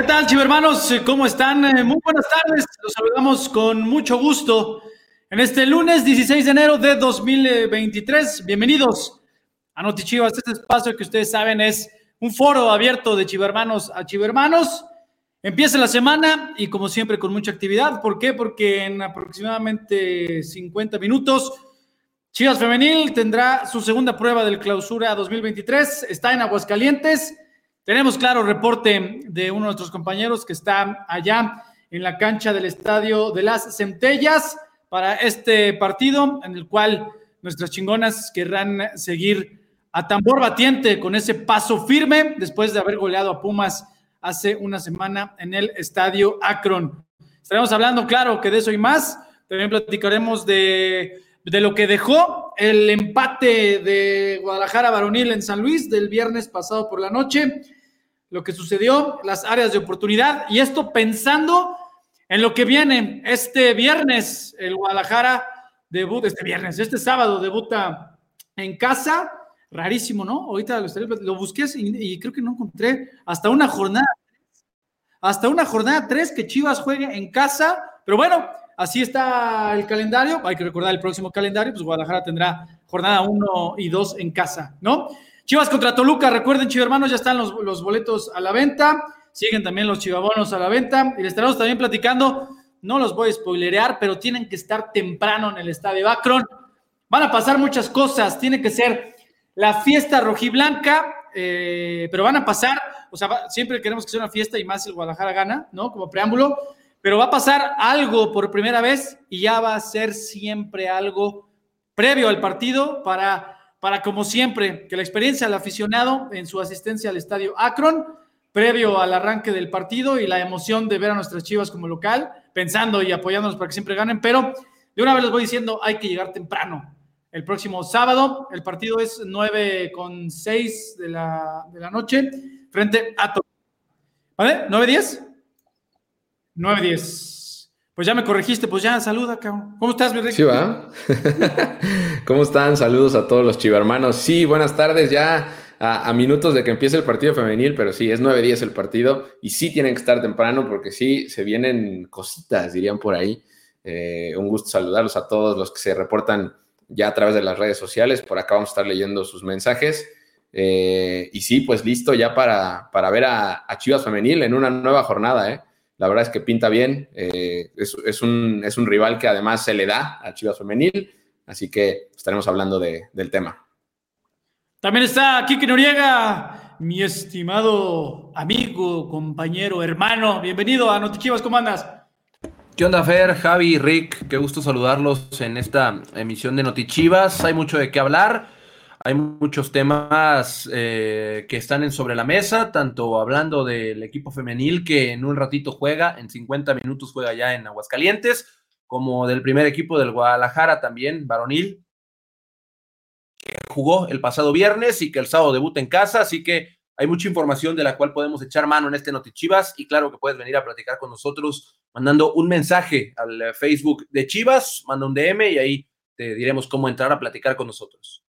¿Qué tal, chivermanos? ¿Cómo están? Eh, muy buenas tardes. Los saludamos con mucho gusto en este lunes 16 de enero de 2023. Bienvenidos a Notichivas, este espacio que ustedes saben es un foro abierto de chivermanos a chivermanos. Empieza la semana y como siempre con mucha actividad. ¿Por qué? Porque en aproximadamente 50 minutos Chivas Femenil tendrá su segunda prueba del clausura 2023. Está en Aguascalientes. Tenemos claro reporte de uno de nuestros compañeros que está allá en la cancha del Estadio de las Centellas para este partido en el cual nuestras chingonas querrán seguir a tambor batiente con ese paso firme después de haber goleado a Pumas hace una semana en el Estadio Akron. Estaremos hablando, claro, que de eso y más. También platicaremos de, de lo que dejó el empate de Guadalajara Varonil en San Luis del viernes pasado por la noche lo que sucedió, las áreas de oportunidad y esto pensando en lo que viene. Este viernes el Guadalajara debuta, este viernes, este sábado debuta en casa. Rarísimo, ¿no? Ahorita lo, busqué y, creo que no encontré hasta una jornada, hasta una jornada 3 que Chivas juegue en casa, pero bueno, así está el calendario. Hay que recordar el próximo calendario, pues Guadalajara tendrá jornada 1 y 2 en casa, ¿no? Chivas contra Toluca, recuerden, chivermanos, ya están los, boletos a la venta. Siguen también los chivabonos a la venta. Y les estaremos también platicando, no los voy a spoilerear, pero tienen que estar temprano en el estadio Akron. Van a pasar muchas cosas. Tiene que ser la fiesta rojiblanca, eh, pero van a pasar, o sea, siempre queremos que sea una fiesta y más el Guadalajara gana, ¿no? Como preámbulo, pero va a pasar algo por primera vez y ya va a ser siempre algo previo al partido para para, como siempre, que la experiencia del aficionado en su asistencia al estadio Akron, previo al arranque del partido y la emoción de ver a nuestras chivas como local, pensando y apoyándonos para que siempre ganen, pero de una vez les voy diciendo, hay que llegar temprano. El próximo sábado, el partido es 9 con 6 de la, de la noche, frente a... ¿Vale? ¿9-10? 9-10. Pues ya me corregiste, pues ya, saluda, cabrón. ¿Cómo estás, mi Sí, va. ¿Cómo están? Saludos a todos los chivermanos. Sí, buenas tardes, ya a, minutos de que empiece el partido femenil, pero sí, es 9-10 el partido y sí tienen que estar temprano porque sí, se vienen cositas, dirían por ahí. Eh, un gusto saludarlos a todos los que se reportan ya a través de las redes sociales. Por acá vamos a estar leyendo sus mensajes. Eh, y sí, pues listo ya para, para ver a, a Chivas Femenil en una nueva jornada, ¿eh? La verdad es que pinta bien. Eh, es, un, es, un, rival que además se le da a Chivas Femenil. Así que estaremos hablando del tema. También está Kiki Noriega, mi estimado amigo, compañero, hermano. Bienvenido a Notichivas, ¿cómo andas? ¿Qué onda, Fer, Javi, Rick? Qué gusto saludarlos en esta emisión de Notichivas. Hay mucho de qué hablar. Hay muchos temas eh, que están en sobre la mesa, tanto hablando del equipo femenil que en un ratito juega, en 50 minutos juega ya en Aguascalientes, como del primer equipo del Guadalajara también, varonil, que jugó el pasado viernes y que el sábado debuta en casa, así que hay mucha información de la cual podemos echar mano en este Notichivas y claro que puedes venir a platicar con nosotros mandando un mensaje al Facebook de Chivas, manda un DM y ahí te diremos cómo entrar a platicar con nosotros.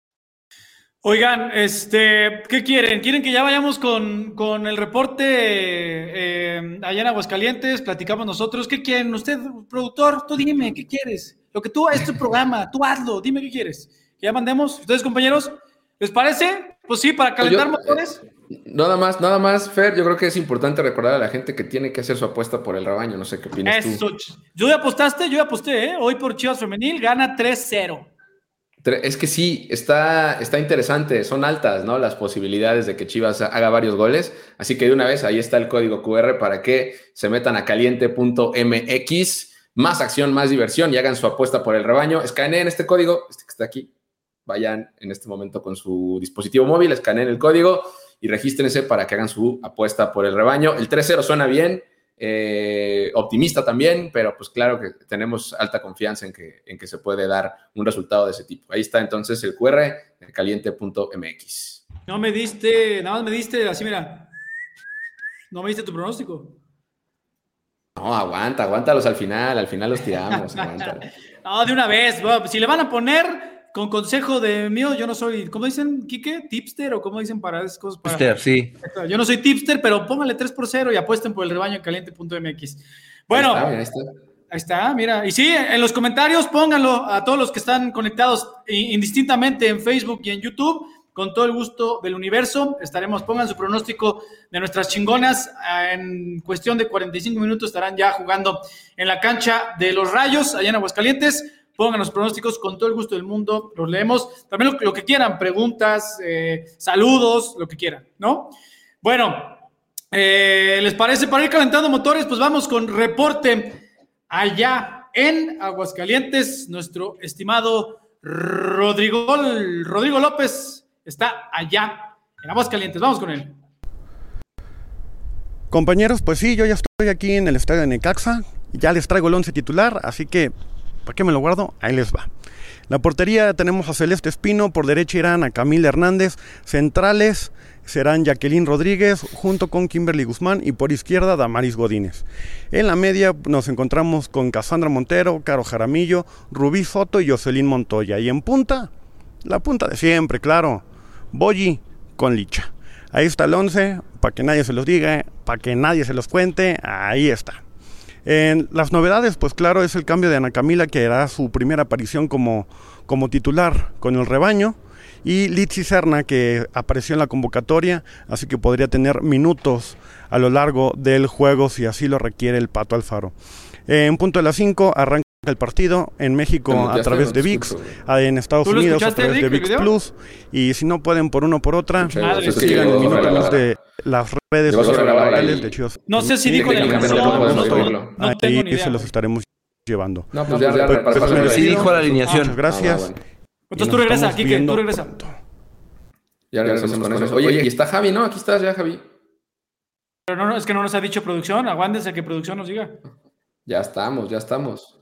Oigan, este, ¿qué quieren? ¿Quieren que ya vayamos con, con el reporte eh, allá en Aguascalientes? Platicamos nosotros. ¿Qué quieren? Usted, productor, tú dime, ¿qué quieres? Lo que tú, es tu programa, tú hazlo, dime qué quieres. ¿Que ya mandemos? ¿Ustedes, compañeros? ¿Les parece? Pues sí, para calentar motores. Nada más, nada más, Fer, yo creo que es importante recordar a la gente que tiene que hacer su apuesta por el rebaño, no sé qué opinas Eso. tú. Yo ya apostaste, yo ya aposté, ¿eh? Hoy por Chivas Femenil gana 3-0. Es que sí, está, está interesante, son altas, ¿no? Las posibilidades de que Chivas haga varios goles. Así que de una vez, ahí está el código QR para que se metan a caliente.mx. Más acción, más diversión y hagan su apuesta por el rebaño. Escaneen este código, este que está aquí. Vayan en este momento con su dispositivo móvil, escaneen el código y regístrense para que hagan su apuesta por el rebaño. El 3-0 suena bien. Eh, optimista también, pero pues claro que tenemos alta confianza en que, en que se puede dar un resultado de ese tipo. Ahí está entonces el QR de caliente.mx. No me diste, nada más me diste así, mira. No me diste tu pronóstico. No, aguanta, aguántalos al final, al final los tiramos. no, de una vez, si le van a poner con consejo de mío, yo no soy, ¿cómo dicen, Quique? ¿Tipster o cómo dicen para esas cosas? tipster, sí. Yo no soy tipster, pero pónganle 3 por 0 y apuesten por el rebaño caliente.mx. Bueno, ahí está, ahí está, mira. Y sí, en los comentarios pónganlo a todos los que están conectados indistintamente en Facebook y en YouTube con todo el gusto del universo. Estaremos, pongan su pronóstico de nuestras chingonas. En cuestión de 45 minutos estarán ya jugando en la cancha de los Rayos, allá en Aguascalientes. Pongan los pronósticos con todo el gusto del mundo, los leemos. También lo, que quieran, preguntas, eh, saludos, lo que quieran, ¿no? Bueno, eh, ¿les parece para ir calentando motores? Pues vamos con reporte allá en Aguascalientes, nuestro estimado Rodrigo, Rodrigo López está allá, en Aguascalientes. Vamos con él. Compañeros, pues sí, yo ya estoy aquí en el estadio de Necaxa. Ya les traigo el once titular, así que, ¿para qué me lo guardo? Ahí les va. La portería tenemos a Celeste Espino, por derecha irán a Camila Hernández, centrales serán Jacqueline Rodríguez junto con Kimberly Guzmán y por izquierda Damaris Godínez. En la media nos encontramos con Cassandra Montero, Caro Jaramillo, Rubí Soto y Jocelyn Montoya. Y en punta, la punta de siempre, claro, Boyi con Licha. Ahí está el 11, para que nadie se los diga, para que nadie se los cuente, ahí está. En las novedades, pues claro, es el cambio de Ana Camila, que hará su primera aparición como, como titular con el rebaño, y Litsi Serna, que apareció en la convocatoria, así que podría tener minutos a lo largo del juego si así lo requiere el Pato Alfaro. En punto de las 5 arranca el partido en México a través de VIX, en Estados Unidos a través de VIX Plus y si no pueden por uno o por otra, pues sigan el minuto de las redes sociales de Chivas. No sé si dijo la no, Ahí se los estaremos llevando. No, pues ya, pues, pues, sí dijo la alineación. Muchas gracias. Ah, Entonces tú regresas, Kike, tú regresas. Ya regresamos con eso. Oye, y está Javi, ¿no? Aquí estás ya, Javi. Pero no, no, es que no nos ha dicho producción. Aguántense que producción nos diga. Ya estamos, ya estamos.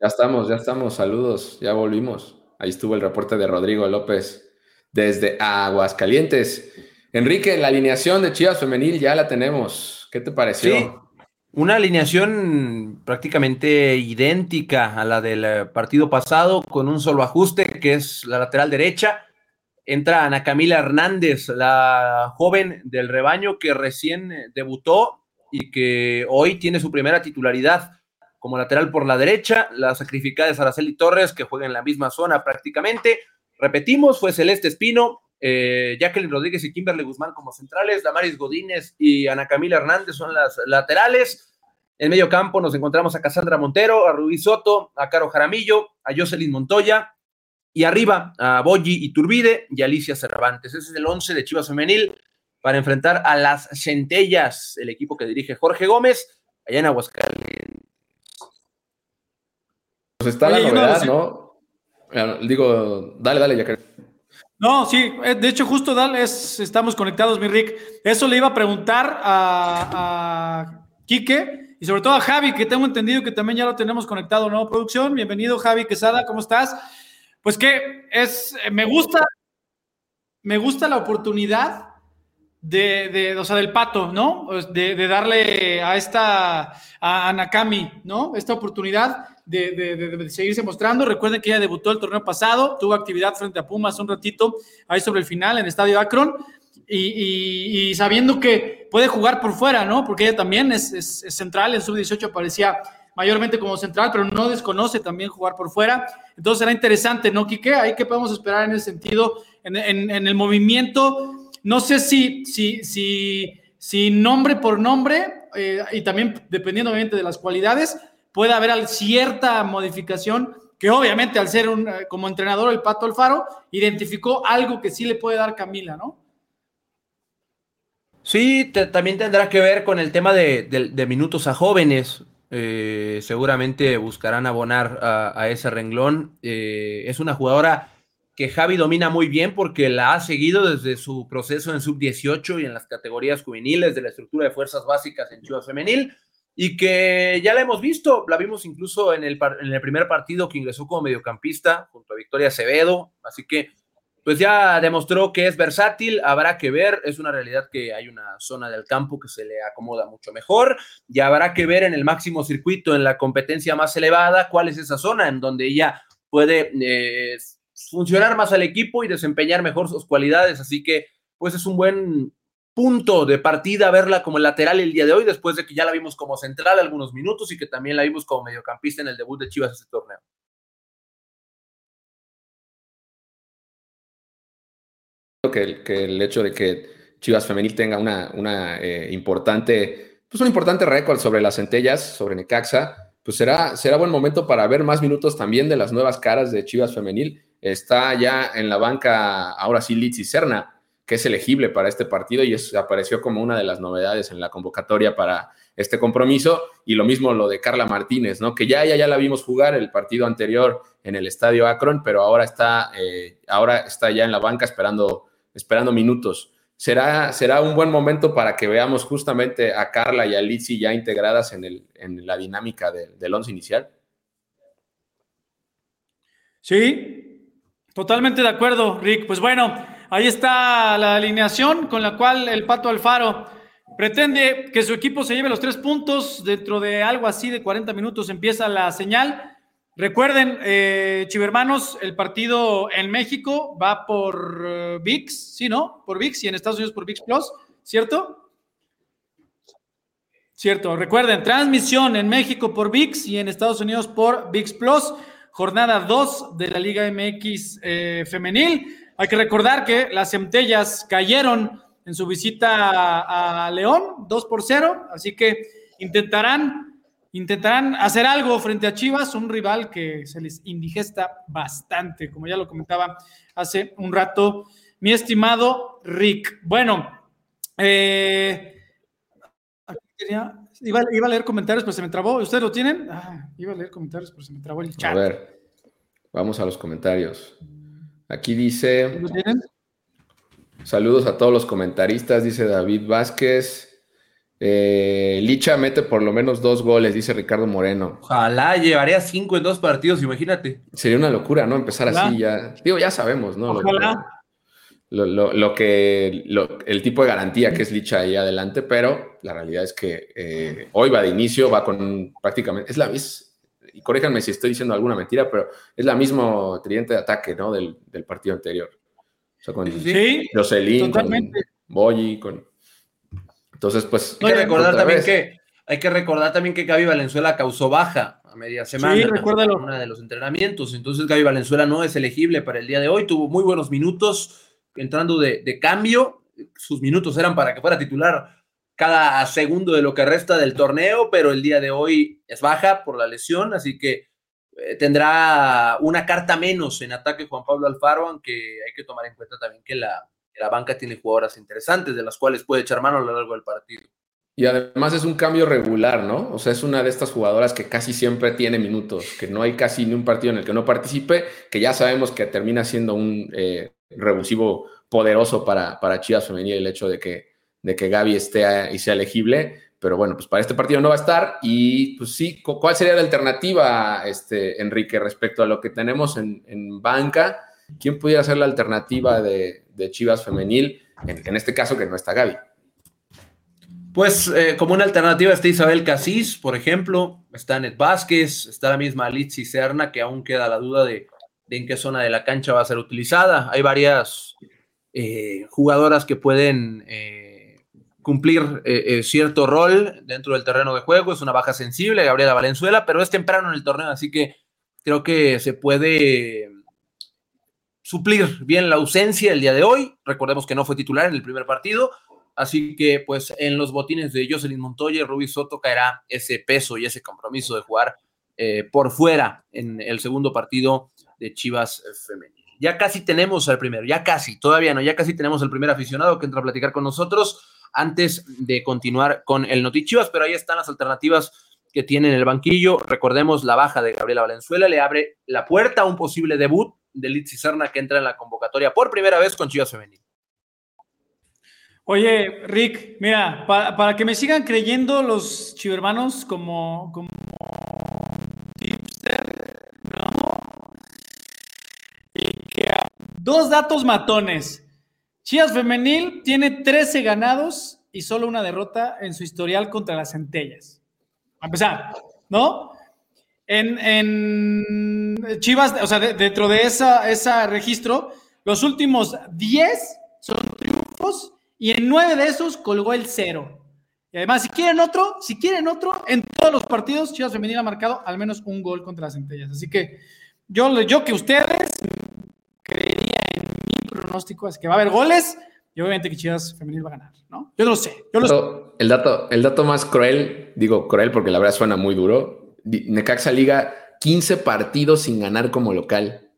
Ya estamos, ya estamos. Saludos, ya volvimos. Ahí estuvo el reporte de Rodrigo López desde Aguascalientes. Enrique, la alineación de Chivas Femenil ya la tenemos. ¿Qué te pareció? Sí, una alineación prácticamente idéntica a la del eh, partido pasado, con un solo ajuste, que es la lateral derecha. Entra Ana Camila Hernández, la joven del rebaño que recién debutó y que hoy tiene su primera titularidad como lateral por la derecha, la sacrificada es Araceli Torres, que juega en la misma zona prácticamente. Repetimos, fue Celeste Espino, eh, Jacqueline Rodríguez y Kimberly Guzmán como centrales, Damaris Godínez y Ana Camila Hernández son las laterales. En medio campo nos encontramos a Cassandra Montero, a Rubí Soto, a Caro Jaramillo, a Jocelyn Montoya y arriba a Boyi Iturbide y Alicia Cervantes. Ese es el 11 de Chivas Femenil para enfrentar a las Centellas, el equipo que dirige Jorge Gómez, allá en Aguascalientes. Pues está la novedad, ¿no? Digo, dale, dale, ya No, sí, eh, de hecho, justo dale, estamos conectados, mi Rick. Eso le iba a preguntar a, a Quique y sobre todo a Javi, que tengo entendido que también ya lo tenemos conectado, ¿no? Producción, bienvenido, Javi Quesada, ¿cómo estás? Pues que es, me gusta, me gusta la oportunidad de, de, o sea, del pato, ¿no? De, de, darle a esta, a Nakami, ¿no? Esta oportunidad de, seguirse mostrando. Recuerden que ella debutó el torneo pasado, tuvo actividad frente a Pumas un ratito, ahí sobre el final en Estadio Akron, y, sabiendo que puede jugar por fuera, ¿no? Porque ella también es, central, en sub-18 aparecía mayormente como central, pero no desconoce también jugar por fuera. Entonces será interesante, ¿no, Quique? Ahí que podemos esperar en ese sentido, en, el movimiento. No sé si, si, si, si nombre por nombre, eh, y también dependiendo obviamente de las cualidades, puede haber cierta modificación que obviamente al ser un, eh, como entrenador el Pato Alfaro, identificó algo que sí le puede dar Camila, ¿no? Sí, también tendrá que ver con el tema de, minutos a jóvenes. Eh, seguramente buscarán abonar a, ese renglón. Eh, es una jugadora que Javi domina muy bien porque la ha seguido desde su proceso en sub-18 y en las categorías juveniles de la estructura de fuerzas básicas en Chivas Femenil y que ya la hemos visto, la vimos incluso en el, en el primer partido que ingresó como mediocampista junto a Victoria Acevedo, así que pues ya demostró que es versátil, habrá que ver, es una realidad que hay una zona del campo que se le acomoda mucho mejor, ya habrá que ver en el máximo circuito, en la competencia más elevada, cuál es esa zona en donde ella puede eh, funcionar más al equipo y desempeñar mejor sus cualidades. Así que, pues es un buen punto de partida verla como lateral el día de hoy, después de que ya la vimos como central algunos minutos y que también la vimos como mediocampista en el debut de Chivas ese torneo. Que, que el hecho de que Chivas Femenil tenga una, eh, importante, pues un importante récord sobre las centellas, sobre Necaxa, pues será, será buen momento para ver más minutos también de las nuevas caras de Chivas Femenil. Está ya en la banca, ahora sí, Litz y Serna, que es elegible para este partido y apareció como una de las novedades en la convocatoria para este compromiso. Y lo mismo lo de Carla Martínez, ¿no? Que ya, ya, ya la vimos jugar el partido anterior en el estadio Akron, pero ahora está, eh, ahora está ya en la banca esperando, esperando minutos. Será, será un buen momento para que veamos justamente a Carla y a Lizzy ya integradas en, el, en la dinámica del once inicial. Sí, totalmente de acuerdo, Rick. Pues bueno, Ahí está la alineación con la cual el Pato Alfaro pretende que su equipo se lleve los tres puntos. Dentro de algo así de 40 minutos empieza la señal. Recuerden, eh, Chivermanos, el partido en México va por eh, VIX, ¿sí, no? Por VIX y en Estados Unidos por VIX Plus, ¿cierto? Cierto. Recuerden, transmisión en México por VIX y en Estados Unidos por VIX Plus. Jornada 2 de la Liga MX eh, femenil. Hay que recordar que las centellas cayeron en su visita a, León, 2 por 0, así que intentarán, intentarán hacer algo frente a Chivas, un rival que se les indigesta bastante, como ya lo comentaba hace un rato mi estimado Rick. Bueno, eh, iba, a leer comentarios, pero se me trabó. ¿Ustedes lo tienen? Ah, iba a leer comentarios, pero se me trabó el chat. A ver, vamos a los comentarios. Aquí dice. Saludos a todos los comentaristas, dice David Vázquez. Eh, Licha mete por lo menos dos goles, dice Ricardo Moreno. Ojalá llevaría cinco en dos partidos, imagínate. Sería una locura, ¿no? Empezar así ya. Digo, ya sabemos, ¿no? Ojalá. Lo, que, el tipo de garantía que es Licha ahí adelante, pero la realidad es que eh, hoy va de inicio, va con prácticamente, es la, misma y corríjanme si estoy diciendo alguna mentira, pero es la misma tridente de ataque, ¿no? Del, partido anterior. O sea, con sí, Jocelyn, con Boyi, con... Entonces, pues... Hay que recordar también que... Hay que recordar también que Gaby Valenzuela causó baja a media semana sí, recuérdalo. en uno de los entrenamientos. Entonces Gaby Valenzuela no es elegible para el día de hoy. Tuvo muy buenos minutos entrando de, de cambio. Sus minutos eran para que fuera titular cada segundo de lo que resta del torneo, pero el día de hoy es baja por la lesión, así que eh, tendrá una carta menos en ataque Juan Pablo Alfaro, aunque hay que tomar en cuenta también que la, la banca tiene jugadoras interesantes de las cuales puede echar mano a lo largo del partido. Y además es un cambio regular, ¿no? O sea, es una de estas jugadoras que casi siempre tiene minutos, que no hay casi ni un partido en el que no participe, que ya sabemos que termina siendo un eh, revulsivo poderoso para, para Chivas Femenil el hecho de que de que Gaby esté y sea elegible, pero bueno, pues para este partido no va a estar y pues sí, ¿cuál sería la alternativa, este, Enrique, respecto a lo que tenemos en, banca? ¿Quién pudiera ser la alternativa de, Chivas Femenil, en, este caso que no está Gaby? Pues eh, como una alternativa está Isabel Casís, por ejemplo, está Net Vázquez, está la misma Litsi Serna, que aún queda la duda de, en qué zona de la cancha va a ser utilizada. Hay varias eh, jugadoras que pueden eh, cumplir eh, eh, cierto rol dentro del terreno de juego. Es una baja sensible, Gabriela Valenzuela, pero es temprano en el torneo, así que creo que se puede suplir bien la ausencia el día de hoy. Recordemos que no fue titular en el primer partido, así que pues en los botines de Jocelyn Montoya y Rubí Soto caerá ese peso y ese compromiso de jugar eh, por fuera en el segundo partido de Chivas Femenil. Ya casi tenemos al primero, ya casi, todavía no, ya casi tenemos al primer aficionado que entra a platicar con nosotros antes de continuar con el Notichivas, pero ahí están las alternativas que tiene en el banquillo. Recordemos la baja de Gabriela Valenzuela, le abre la puerta a un posible debut de Litz Serna que entra en la convocatoria por primera vez con Chivas Femenil. Oye, Rick, mira, para, que me sigan creyendo los chivermanos como, como dos datos matones. Chivas Femenil tiene 13 ganados y solo una derrota en su historial contra las centellas. A empezar, ¿no? En, Chivas, o sea, dentro de esa, registro, los últimos 10 son triunfos y en 9 de esos colgó el cero. Y además, si quieren otro, si quieren otro, en todos los partidos Chivas Femenil ha marcado al menos un gol contra las centellas. Así que yo, yo que ustedes pronóstico es que va a haber goles y obviamente que Chivas Femenil va a ganar, ¿no? Yo lo sé. Yo lo sé. El, dato, el dato más cruel, digo cruel porque la verdad suena muy duro, Necaxa Liga 15 partidos sin ganar como local.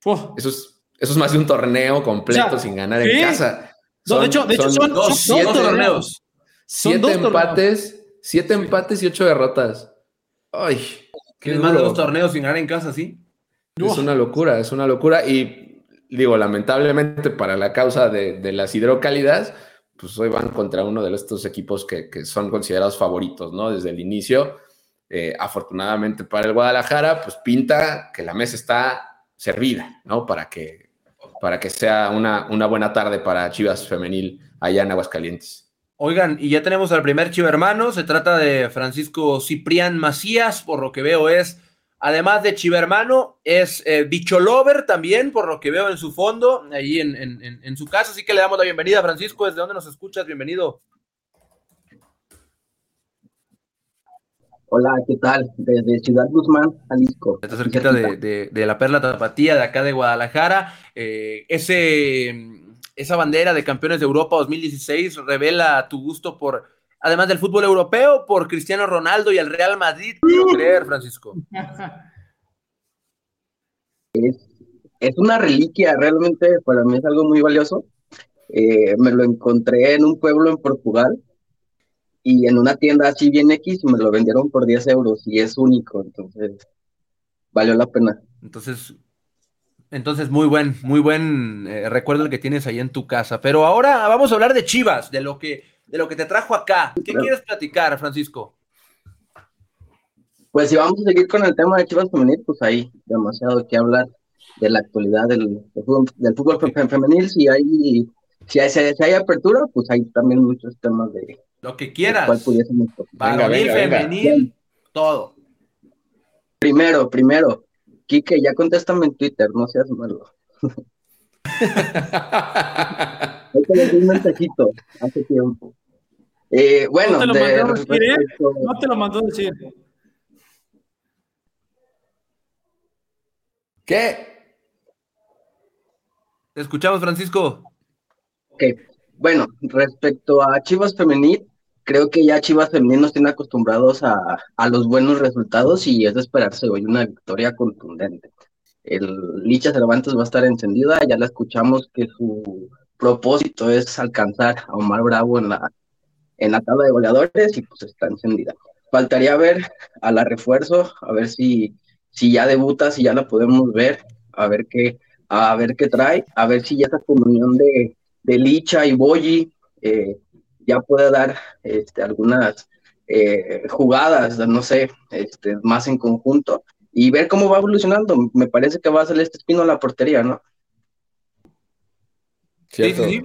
Eso, es, eso es más de un torneo completo sin ganar en casa. de hecho, de hecho son, dos, siete, torneos. Siete empates, siete empates y ocho derrotas. Ay, qué más de dos torneos sin ganar en casa, sí. Es una locura, es una locura. Y digo, lamentablemente para la causa de, las hidrocálidas, pues hoy van contra uno de estos equipos que, son considerados favoritos, ¿no? Desde el inicio. Eh, afortunadamente para el Guadalajara, pues pinta que la mesa está servida, ¿no? Para que, para que sea una, una buena tarde para Chivas Femenil allá en Aguascalientes. Oigan, y ya tenemos al primer Chiva hermano, se trata de Francisco Ciprián Macías, por lo que veo es Además de Chivermano, es eh, Bicho Lover también, por lo que veo en su fondo, ahí en, su casa. Así que le damos la bienvenida, Francisco. ¿Desde dónde nos escuchas? Bienvenido. Hola, ¿qué tal? Desde Ciudad Guzmán, Jalisco. Está cerquita de, la Perla Tapatía, de acá de Guadalajara. Eh, ese, esa bandera de campeones de Europa 2016 revela tu gusto por además del fútbol europeo, por Cristiano Ronaldo y el Real Madrid. Quiero creer, Francisco. Es, una reliquia, realmente para mí es algo muy valioso. Eh, me lo encontré en un pueblo en Portugal y en una tienda así bien X me lo vendieron por 10 euros y es único, entonces valió la pena. Entonces, entonces muy buen, muy buen eh, recuerdo el que tienes ahí en tu casa. Pero ahora vamos a hablar de Chivas, de lo que de lo que te trajo acá. ¿Qué quieres platicar, Francisco? Pues si vamos a seguir con el tema de Chivas Femenil, pues hay demasiado que hablar de la actualidad del, fútbol, femenil. Si hay, si hay, apertura, pues hay también muchos temas de... Lo que quieras. Varonil, femenil, todo. Primero, primero, Quique, ya contéstame en Twitter, no seas malo. Hay que un mensajito hace tiempo. Eh, bueno, no te, lo mandó decir, ¿eh? no te lo mandó decir. ¿Qué? Te escuchamos, Francisco. Ok, bueno, respecto a Chivas Femenil, creo que ya Chivas Femenil nos tiene acostumbrados a, a, los buenos resultados y es de esperarse hoy una victoria contundente. El Licha Cervantes va a estar encendida, ya la escuchamos que su propósito es alcanzar a Omar Bravo en la, en la tabla de goleadores y pues está encendida. Faltaría ver a la refuerzo, a ver si, si ya debuta, si ya la podemos ver, a ver qué, a ver qué trae, a ver si ya esa comunión de, de Licha y Boyi eh, ya puede dar este, algunas eh, jugadas, no sé, este, más en conjunto y ver cómo va evolucionando. Me parece que va a ser este espino a la portería, ¿no? Sí, sí.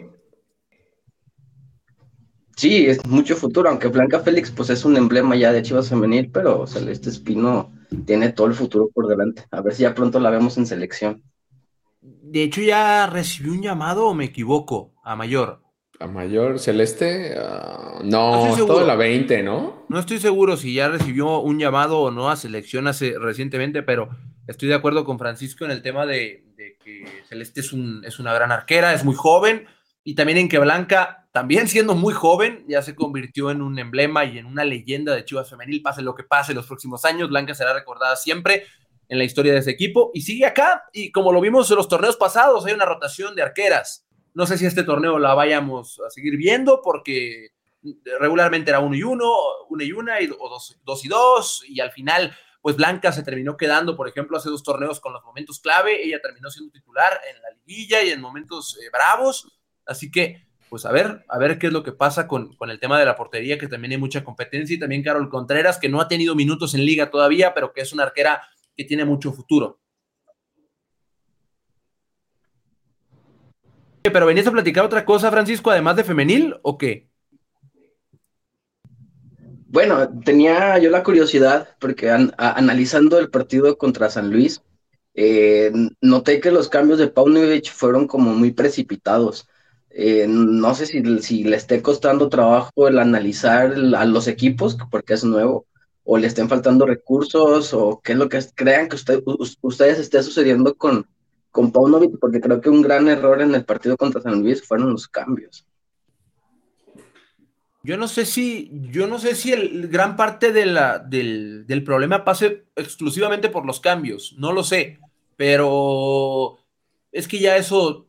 Sí, es mucho futuro, aunque Blanca Félix pues es un emblema ya de Chivas Femenil, pero Celeste Espino tiene todo el futuro por delante. A ver si ya pronto la vemos en selección. De hecho, ya recibió un llamado, o me equivoco, a mayor. ¿A mayor Celeste? Ah, no, es todo la 20, ¿no? No estoy seguro si ya recibió un llamado o no a selección hace recientemente, pero estoy de acuerdo con Francisco en el tema de que Celeste es, un, es una gran arquera, es muy joven, y también en que Blanca, también siendo muy joven, ya se convirtió en un emblema y en una leyenda de Chivas Femenil, pase lo que pase los próximos años, Blanca será recordada siempre en la historia de ese equipo y sigue acá y como lo vimos en los torneos pasados, hay una rotación de arqueras. No sé si este torneo la vayamos a seguir viendo porque regularmente era uno y uno, uno y una, o dos, dos y dos, y al final pues Blanca se terminó quedando, por ejemplo, hace dos torneos con los momentos clave, ella terminó siendo titular en la liguilla y en momentos eh, bravos, Así que, pues a ver, a ver qué es lo que pasa con, el tema de la portería, que también hay mucha competencia, y también Carol Contreras, que no ha tenido minutos en liga todavía, pero que es una arquera que tiene mucho futuro. Pero venías a platicar otra cosa, Francisco, además de femenil, ¿o qué? Bueno, tenía yo la curiosidad, porque analizando el partido contra San Luis, Eh, noté que los cambios de Paunovic fueron como muy precipitados. Eh, no sé si, le esté costando trabajo el analizar a los equipos, porque es nuevo, o le estén faltando recursos, o qué es lo que crean que usted, ustedes esté sucediendo con, con Paunovic, porque creo que un gran error en el partido contra San Luis fueron los cambios. Yo no sé si, yo no sé si el gran parte del, del, problema pase exclusivamente por los cambios, no lo sé, pero es que ya eso,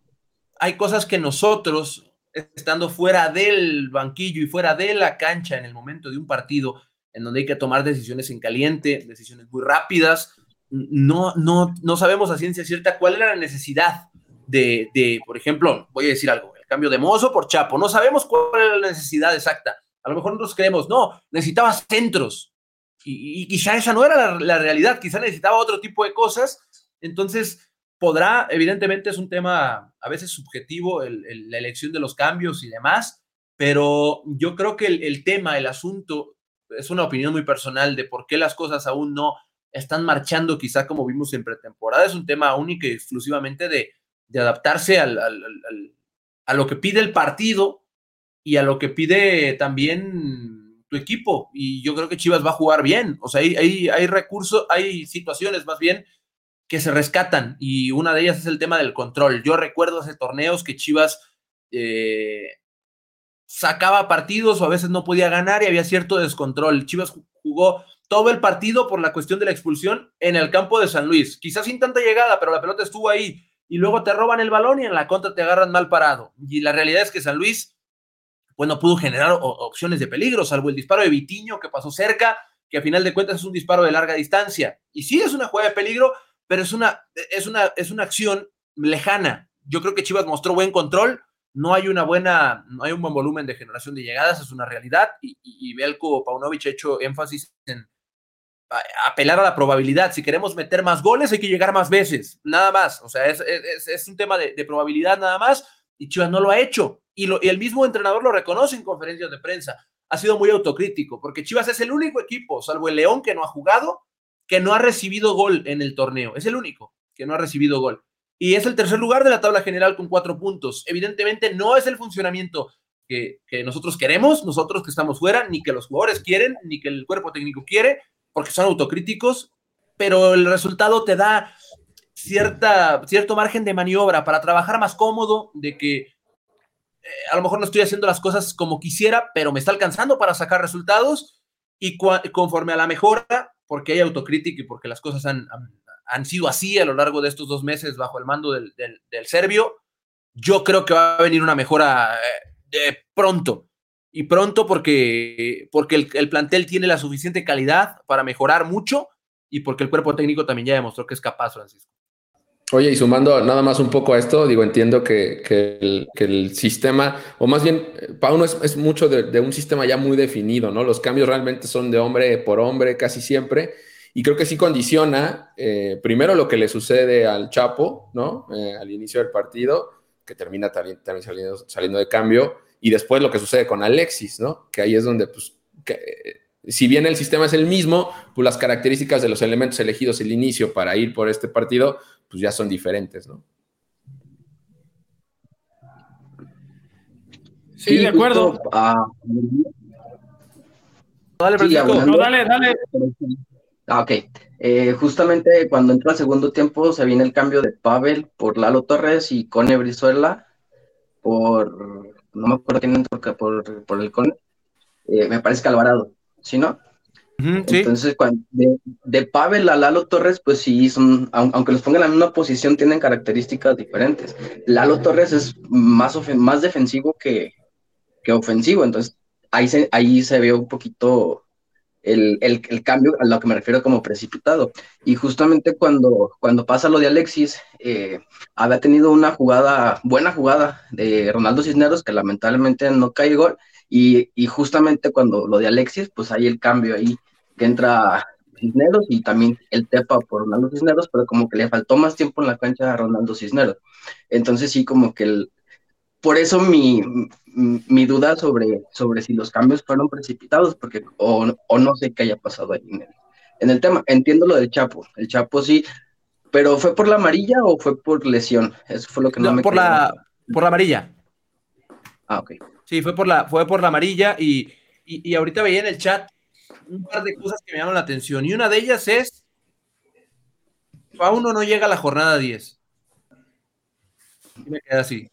hay cosas que nosotros, estando fuera del banquillo y fuera de la cancha en el momento de un partido, en donde hay que tomar decisiones en caliente, decisiones muy rápidas, no, no, no sabemos a ciencia cierta cuál era la necesidad de, de, por ejemplo, voy a decir algo, cambio de Mozo por Chapo. No sabemos cuál es la necesidad exacta. A lo mejor nosotros creemos, no, necesitaba centros. Y, quizá esa no era la, realidad, quizá necesitaba otro tipo de cosas. Entonces, podrá, evidentemente es un tema a veces subjetivo, la elección de los cambios y demás, pero yo creo que el, tema, el asunto, es una opinión muy personal de por qué las cosas aún no están marchando quizá como vimos en pretemporada. Es un tema único y exclusivamente de, adaptarse al, a lo que pide el partido y a lo que pide también tu equipo. Y yo creo que Chivas va a jugar bien. O sea, hay, hay, recursos, hay situaciones más bien que se rescatan y una de ellas es el tema del control. Yo recuerdo hace torneos que Chivas eh, sacaba partidos o a veces no podía ganar y había cierto descontrol. Chivas jugó todo el partido por la cuestión de la expulsión en el campo de San Luis. Quizás sin tanta llegada, pero la pelota estuvo ahí y luego te roban el balón y en la contra te agarran mal parado. Y la realidad es que San Luis, pues no pudo generar opciones de peligro, salvo el disparo de Vitiño que pasó cerca, que a final de cuentas es un disparo de larga distancia. Y sí es una jugada de peligro, pero es una, es una, es una acción lejana. Yo creo que Chivas mostró buen control, no hay una buena, no hay un buen volumen de generación de llegadas, es una realidad, y, y, y Belko Paunovic ha hecho énfasis en, apelar a la probabilidad. Si queremos meter más goles, hay que llegar más veces, nada más. O sea, es, un tema de, probabilidad nada más y Chivas no lo ha hecho. Y, lo, y, el mismo entrenador lo reconoce en conferencias de prensa. Ha sido muy autocrítico porque Chivas es el único equipo, salvo el León, que no ha jugado, que no ha recibido gol en el torneo. Es el único que no ha recibido gol. Y es el tercer lugar de la tabla general con cuatro puntos. Evidentemente no es el funcionamiento que, que nosotros queremos, nosotros que estamos fuera, ni que los jugadores quieren, ni que el cuerpo técnico quiere, porque son autocríticos, pero el resultado te da cierta, cierto margen de maniobra para trabajar más cómodo, de que eh, a lo mejor no estoy haciendo las cosas como quisiera, pero me está alcanzando para sacar resultados y conforme a la mejora, porque hay autocrítica y porque las cosas han, han, sido así a lo largo de estos dos meses bajo el mando del, del, serbio, yo creo que va a venir una mejora eh, pronto y pronto porque, porque el, plantel tiene la suficiente calidad para mejorar mucho y porque el cuerpo técnico también ya demostró que es capaz, Francisco. Oye, y sumando nada más un poco a esto, digo, entiendo que, el, sistema, o más bien, Pauno es, es mucho de, un sistema ya muy definido, ¿no? Los cambios realmente son de hombre por hombre casi siempre, y creo que sí condiciona, eh, primero lo que le sucede al Chapo, ¿no? Eh, al inicio del partido, que termina también, también saliendo, saliendo de cambio, y después lo que sucede con Alexis, ¿no? Que ahí es donde, pues, eh, si bien el sistema es el mismo, pues las características de los elementos elegidos el inicio para ir por este partido, pues ya son diferentes, ¿no? Sí, de acuerdo. Ah, dale, dale, dale. Ah, ok. Eh, justamente cuando entra el segundo tiempo se viene el cambio de Pavel por Lalo Torres y Cone Brizuela por no me acuerdo quién entró por, por el Cone, eh, me parece que Alvarado, ¿sí no? Entonces, de, Pavel a Lalo Torres, pues sí, son, aunque los pongan en la misma posición, tienen características diferentes. Lalo Torres es más, más defensivo que, que ofensivo, entonces ahí se, ahí se ve un poquito el, el, cambio a lo que me refiero como precipitado. Y justamente cuando, cuando pasa lo de Alexis, eh, había tenido una jugada, buena jugada de Ronaldo Cisneros, que lamentablemente no cae gol, y, y, justamente cuando lo de Alexis, pues hay el cambio ahí, que entra Cisneros y también el Tepa por Ronaldo Cisneros, pero como que le faltó más tiempo en la cancha a Ronaldo Cisneros. Entonces sí, como que el, por eso mi, mi, duda sobre, sobre si los cambios fueron precipitados, porque o, no sé qué haya pasado ahí en el, en el tema. Entiendo lo del Chapo. El Chapo sí, ¿Pero fue por la amarilla o fue por lesión? Eso fue lo que no, me por la Por la amarilla. Ah, ok. Sí, fue por la, fue por la amarilla y, y, ahorita veía en el chat un par de cosas que me llaman la atención. Y una de ellas es, a uno no llega a la jornada 10. Y me queda así.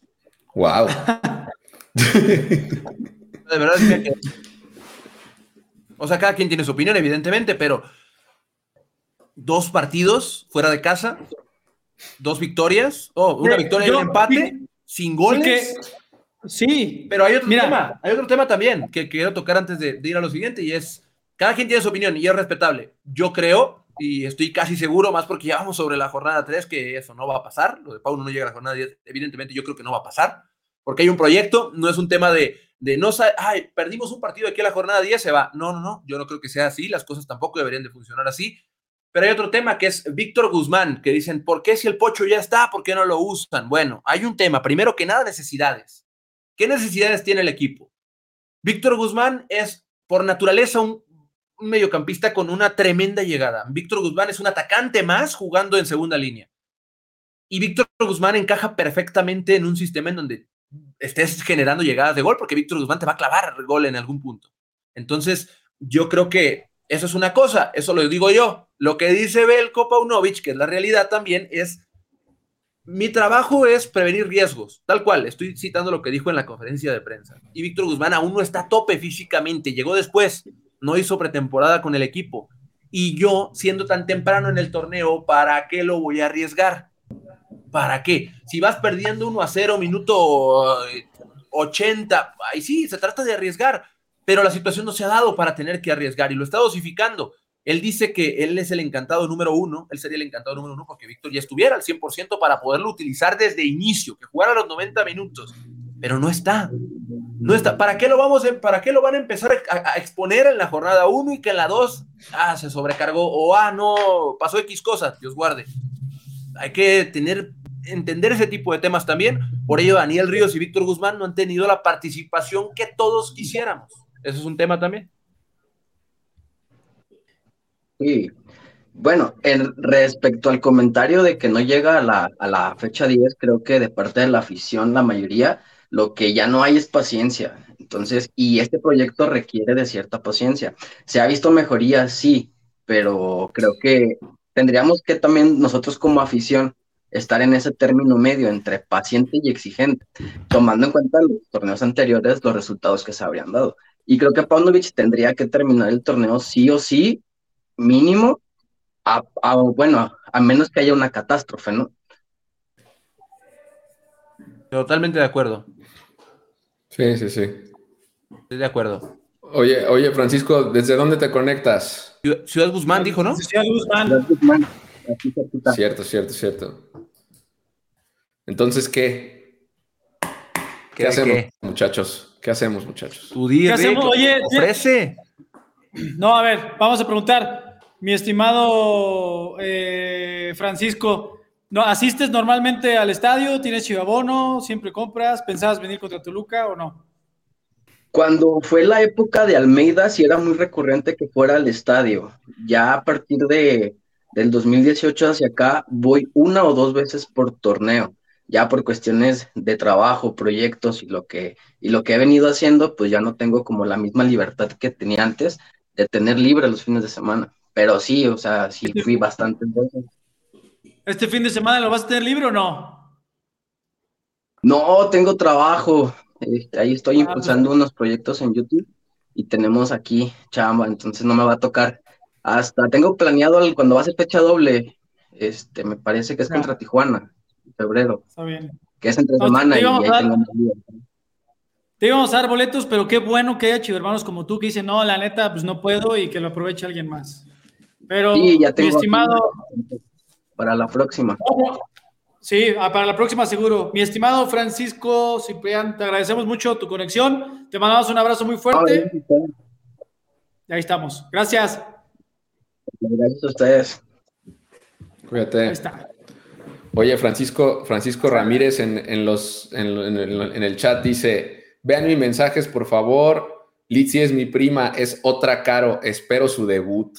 Wow. de verdad que... O sea, cada quien tiene su opinión, evidentemente, pero dos partidos fuera de casa, dos victorias, oh, una victoria y un empate, sin goles. sí, pero hay otro tema, hay otro tema también que quiero tocar antes de, ir a lo siguiente y es, cada quien tiene su opinión y es respetable. Yo creo, y estoy casi seguro, más porque ya vamos sobre la jornada 3, que eso no va a pasar, lo de Paulo no llega a la jornada 10, evidentemente yo creo que no va a pasar, porque hay un proyecto, no es un tema de, de no ay, perdimos un partido aquí a la jornada 10, se va. No, no, no, yo no creo que sea así, las cosas tampoco deberían de funcionar así. Pero hay otro tema que es Víctor Guzmán, que dicen, ¿por qué si el pocho ya está, por qué no lo usan? Bueno, hay un tema, primero que nada, necesidades. ¿Qué necesidades tiene el equipo? Víctor Guzmán es por naturaleza un, mediocampista con una tremenda llegada. Víctor Guzmán es un atacante más jugando en segunda línea. Y Víctor Guzmán encaja perfectamente en un sistema en donde estés generando llegadas de gol, porque Víctor Guzmán te va a clavar el gol en algún punto. Entonces, yo creo que eso es una cosa, eso lo digo yo. Lo que dice Belko Paunovic, que es la realidad también, es mi trabajo es prevenir riesgos, tal cual, estoy citando lo que dijo en la conferencia de prensa. Y Víctor Guzmán aún no está a tope físicamente, llegó después, no hizo pretemporada con el equipo. Y yo, siendo tan temprano en el torneo, ¿para qué lo voy a arriesgar? ¿Para qué? Si vas perdiendo 1 a 0, minuto 80, eh, ahí sí, se trata de arriesgar pero la situación no se ha dado para tener que arriesgar y lo está dosificando. Él dice que él es el encantado número uno, él sería el encantado número uno porque Víctor ya estuviera al 100% para poderlo utilizar desde inicio, que jugara los 90 minutos, pero no está. No está. ¿Para qué lo vamos a, para qué lo van a empezar a, exponer en la jornada 1 y que en la 2 ah, se sobrecargó o ah, no, pasó X cosas, Dios guarde. Hay que tener entender ese tipo de temas también. Por ello, Daniel Ríos y Víctor Guzmán no han tenido la participación que todos quisiéramos. Eso es un tema también. Sí. Bueno, en, respecto al comentario de que no llega a la, a la fecha 10, creo que de parte de la afición, la mayoría, lo que ya no hay es paciencia. Entonces, y este proyecto requiere de cierta paciencia. Se ha visto mejoría, sí, pero creo que tendríamos que también nosotros como afición estar en ese término medio entre paciente y exigente, tomando en cuenta los torneos anteriores, los resultados que se habrían dado. Y creo que Paunovic tendría que terminar el torneo sí o sí, mínimo, a, bueno, a menos que haya una catástrofe, ¿no? Totalmente de acuerdo. Sí, sí, sí. Estoy de acuerdo. Oye, oye, Francisco, ¿desde dónde te conectas? Ciudad Guzmán, dijo, ¿no? Ciudad Guzmán. Ciudad Guzmán. Cierto, cierto, cierto. Entonces, ¿qué? ¿Qué, hacemos, muchachos? ¿Qué hacemos, muchachos? Tu día, ¿Qué hacemos? Oye, ofrece. No, a ver, vamos a preguntar. Mi estimado eh, Francisco, ¿no, ¿asistes normalmente al estadio? ¿Tienes chivabono? ¿Siempre compras? ¿Pensabas venir contra Toluca o no? Cuando fue la época de Almeida, sí era muy recurrente que fuera al estadio. Ya a partir de, del 2018 hacia acá, voy una o dos veces por torneo ya por cuestiones de trabajo, proyectos y lo que, y lo que he venido haciendo, pues ya no tengo como la misma libertad que tenía antes de tener libre los fines de semana. Pero sí, o sea, sí fui bastante entonces. ¿Este fin de semana lo vas a tener libre o no? No, tengo trabajo. Este, ahí estoy ah, impulsando unos proyectos en YouTube y tenemos aquí chamba, entonces no me va a tocar. Hasta tengo planeado cuando va a ser fecha doble, este, me parece que es contra Tijuana febrero. Está bien. Que es entre semana y, ahí tengo Te íbamos a dar boletos, pero qué bueno que haya hermanos como tú que dicen, no, la neta, pues no puedo y que lo aproveche alguien más. Pero, mi estimado. Para la próxima. Sí, ah, para la próxima seguro. Mi estimado Francisco Ciprián, te agradecemos mucho tu conexión. Te mandamos un abrazo muy fuerte. y ahí estamos. Gracias. Gracias a ustedes. Cuídate. Ahí está. Oye, Francisco, Francisco Ramírez en, los, en, el chat dice, vean mis mensajes, por favor. Litsi es mi prima, es otra caro, espero su debut.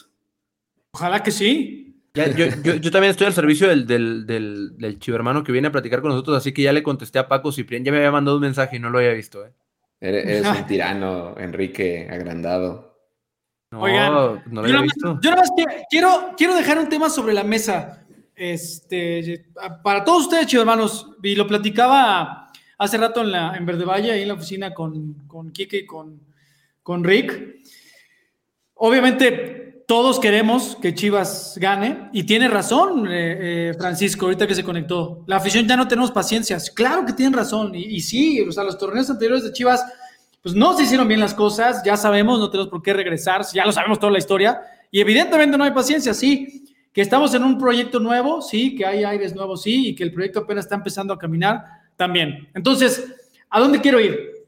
Ojalá que sí. Yo, también estoy al servicio del, del, del, chivermano que viene a platicar con nosotros, así que ya le contesté a Paco Ciprián, ya me había mandado un mensaje y no lo había visto. ¿eh? Eres, un tirano, Enrique, agrandado. No, Oigan, no lo yo, visto. yo nada más quiero, quiero dejar un tema sobre la mesa. Este, para todos ustedes, chivermanos, y lo platicaba hace rato en, la, en Verde Valle, ahí en la oficina con, con Kike y con, con Rick. Obviamente, todos queremos que Chivas gane y tiene razón eh, eh, Francisco ahorita que se conectó. La afición ya no tenemos paciencia. Claro que tienen razón y, sí, o sea, los torneos anteriores de Chivas pues no se hicieron bien las cosas, ya sabemos, no tenemos por qué regresar, ya lo sabemos toda la historia y evidentemente no hay paciencia, sí, que estamos en un proyecto nuevo, sí, que hay aires nuevos, sí, y que el proyecto apenas está empezando a caminar también. Entonces, ¿a dónde quiero ir?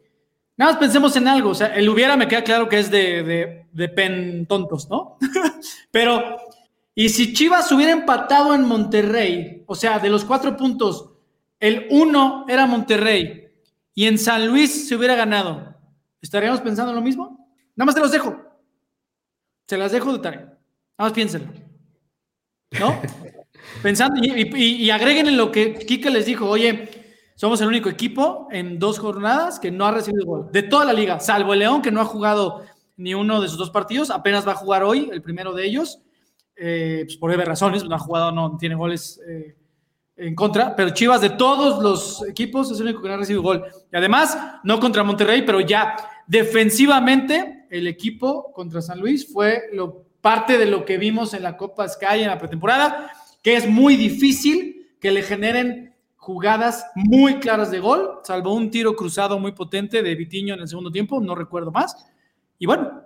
Nada más pensemos en algo, o sea, el hubiera me queda claro que es de, de, pen tontos, ¿no? Pero, y si Chivas hubiera empatado en Monterrey, o sea, de los cuatro puntos, el uno era Monterrey y en San Luis se hubiera ganado, ¿estaríamos pensando lo mismo? Nada más te los dejo. Se las dejo de tarea. Nada más piénsenlo. ¿No? Pensando, y, y, y agreguen en lo que Kika les dijo, oye, somos el único equipo en dos jornadas que no ha recibido gol. De toda la liga, salvo el León, que no ha jugado ni uno de sus dos partidos. Apenas va a jugar hoy, el primero de ellos. Eh, pues por haber razones, no ha jugado, no tiene goles eh, en contra. Pero Chivas, de todos los equipos, es el único que no ha recibido gol. Y además, no contra Monterrey, pero ya defensivamente, el equipo contra San Luis fue lo, parte de lo que vimos en la Copa Sky en la pretemporada, que es muy difícil que le generen jugadas muy claras de gol, salvo un tiro cruzado muy potente de Vitiño en el segundo tiempo, no recuerdo más. Y bueno,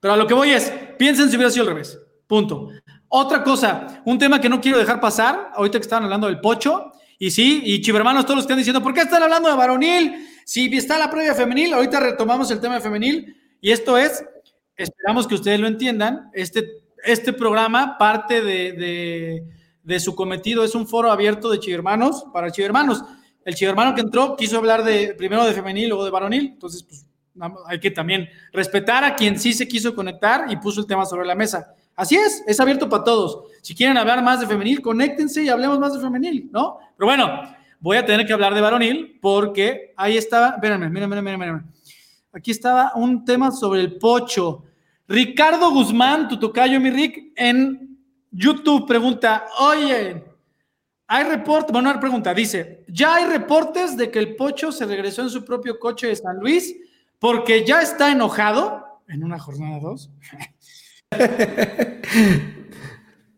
pero a lo que voy es, piensen si hubiera sido al revés. Punto. Otra cosa, un tema que no quiero dejar pasar, ahorita que estaban hablando del pocho, y sí, y chivermanos todos los que están diciendo, ¿por qué están hablando de varonil? Si está la previa femenil, ahorita retomamos el tema de femenil, y esto es, esperamos que ustedes lo entiendan, este, este programa parte de de su cometido. Es un foro abierto de chivermanos para chivermanos. El chivermano que entró quiso hablar de primero de femenil, luego de varonil. Entonces, pues hay que también respetar a quien sí se quiso conectar y puso el tema sobre la mesa. Así es, es abierto para todos. Si quieren hablar más de femenil, conéctense y hablemos más de femenil, ¿no? Pero bueno, voy a tener que hablar de varonil porque ahí estaba, espérenme, miren, miren, miren, Aquí estaba un tema sobre el pocho. Ricardo Guzmán, tu tocayo, mi Rick, en YouTube pregunta, oye, hay reportes, bueno, hay pregunta, dice, ya hay reportes de que el Pocho se regresó en su propio coche de San Luis porque ya está enojado en una jornada dos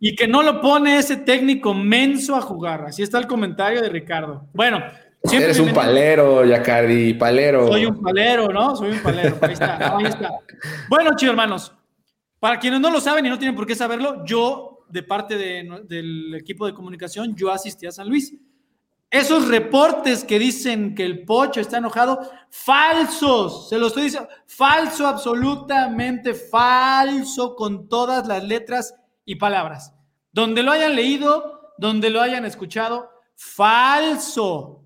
y que no lo pone ese técnico menso a jugar. Así está el comentario de Ricardo. Bueno, siempre Eres un palero, Yacardi, palero. Soy un palero, ¿no? Soy un palero. Ahí está, ahí está. Bueno, chicos hermanos, para quienes no lo saben y no tienen por qué saberlo, yo de parte del equipo de comunicación, yo asistí a San Luis. Esos reportes que dicen que el Pocho está enojado, falsos, se lo estoy diciendo, falso, absolutamente falso con todas las letras y palabras. Donde lo hayan leído, donde lo hayan escuchado, falso.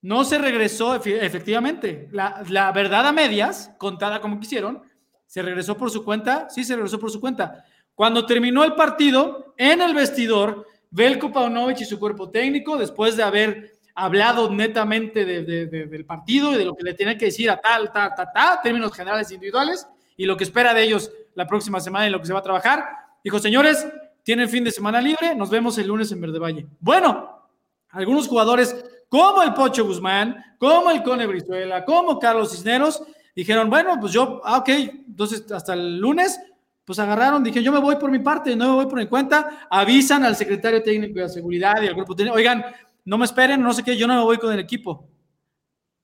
No se regresó, efectivamente, la, la verdad a medias, contada como quisieron, se regresó por su cuenta, sí se regresó por su cuenta, cuando terminó el partido, en el vestidor, Velko Paunovic y su cuerpo técnico, después de haber hablado netamente del partido y de lo que le tenía que decir a tal, tal, tal, tal, términos generales e individuales, y lo que espera de ellos la próxima semana y lo que se va a trabajar, dijo, señores, tienen fin de semana libre, nos vemos el lunes en Verde Valle. Bueno, algunos jugadores como el Pocho Guzmán, como el Cone Brizuela, como Carlos Cisneros, dijeron, bueno, pues yo, ah, ok, entonces hasta el lunes pues agarraron, dije, yo me voy por mi parte, no me voy por mi cuenta, avisan al secretario técnico de seguridad y al grupo técnico, oigan, no me esperen, no sé qué, yo no me voy con el equipo.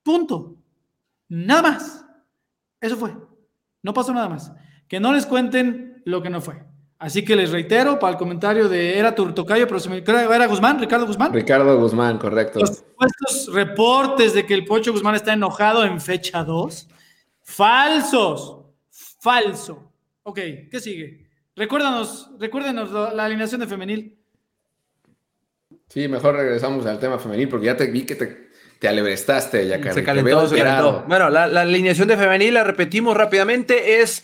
Punto. Nada más. Eso fue. No pasó nada más. Que no les cuenten lo que no fue. Así que les reitero para el comentario de era Turtocayo, pero se me era Guzmán, Ricardo Guzmán. Ricardo Guzmán, correcto. Los supuestos reportes de que el Pocho Guzmán está enojado en fecha 2, falsos, falso. Ok, ¿qué sigue? Recuérdanos, recuérdenos la, alineación de femenil. Sí, mejor regresamos al tema femenil porque ya te vi que te, te alebrestaste, ya Se calentó, se calentó. Bueno, la, alineación de femenil, la repetimos rápidamente, es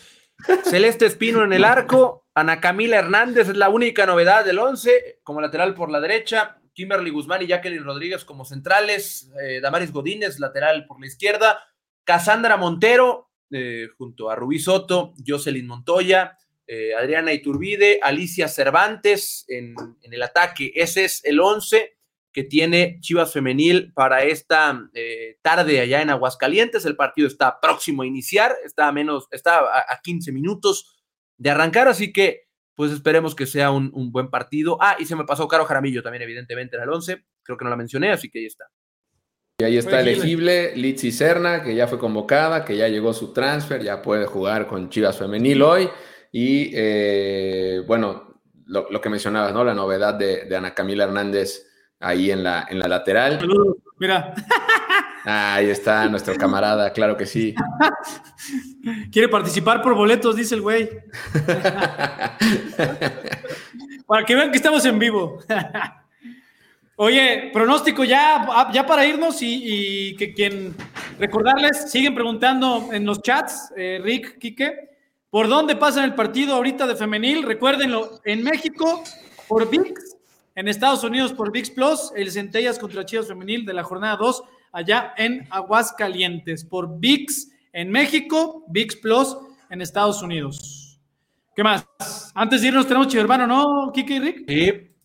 Celeste Espino en el arco, Ana Camila Hernández es la única novedad del 11, como lateral por la derecha. Kimberly Guzmán y Jacqueline Rodríguez como centrales. Eh, Damaris Godínez, lateral por la izquierda. Casandra Montero, eh, junto a Rubí Soto, Jocelyn Montoya, eh, Adriana Iturbide, Alicia Cervantes en, el ataque. Ese es el 11 que tiene Chivas Femenil para esta eh, tarde allá en Aguascalientes. El partido está próximo a iniciar, está a menos, está a, a 15 minutos de arrancar, así que pues esperemos que sea un, un, buen partido. Ah, y se me pasó Caro Jaramillo también, evidentemente, en el 11, creo que no la mencioné, así que ahí está. Y ahí está elegible Litsi Serna, que ya fue convocada, que ya llegó su transfer, ya puede jugar con Chivas Femenil hoy. Y eh, bueno, lo, lo, que mencionabas, ¿no? La novedad de, de Ana Camila Hernández ahí en la, en la lateral. Saludos, mira. Ahí está nuestro camarada, claro que sí. Quiere participar por boletos, dice el güey. para que vean que estamos en vivo. Oye, pronóstico ya, ya para irnos y, y, que quien recordarles, siguen preguntando en los chats, eh, Rick, Quique, ¿por dónde pasan el partido ahorita de femenil? Recuérdenlo, en México por VIX, en Estados Unidos por VIX Plus, el Centellas contra Chivas Femenil de la jornada 2, allá en Aguascalientes, por VIX en México, VIX Plus en Estados Unidos. ¿Qué más? Antes de irnos tenemos chivermano, ¿no, Kike y Rick? Sí,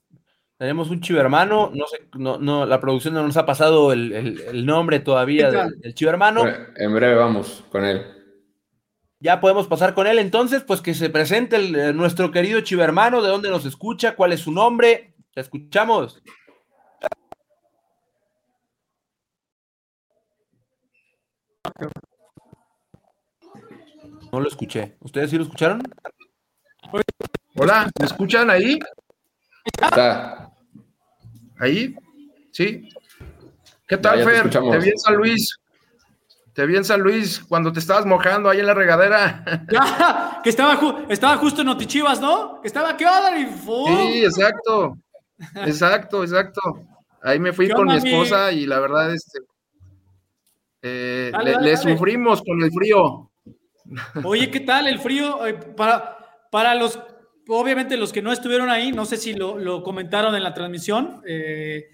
tenemos un chivermano, no sé, no, no, la producción no nos ha pasado el, el, el nombre todavía del, del chivermano. En breve vamos con él. Ya podemos pasar con él, entonces, pues que se presente el, nuestro querido chivermano, de dónde nos escucha, cuál es su nombre, te escuchamos. No lo escuché. ¿Ustedes sí lo escucharon? Hola, ¿me escuchan ahí? Está. ¿Ahí? ¿Sí? ¿Qué tal, ya, ya Fer? Te, te, vi en San Luis. Te vi en San Luis cuando te estabas mojando ahí en la regadera. Ya, que estaba, ju estaba justo en Notichivas, ¿no? Que estaba, ¿qué onda? Sí, exacto. Exacto, exacto. Ahí me fui con mi esposa y la verdad, este, eh, dale, le, dale, le dale. sufrimos con el frío. Oye, ¿qué tal el frío? Para, para los, obviamente los que no estuvieron ahí, no sé si lo, lo comentaron en la transmisión, eh,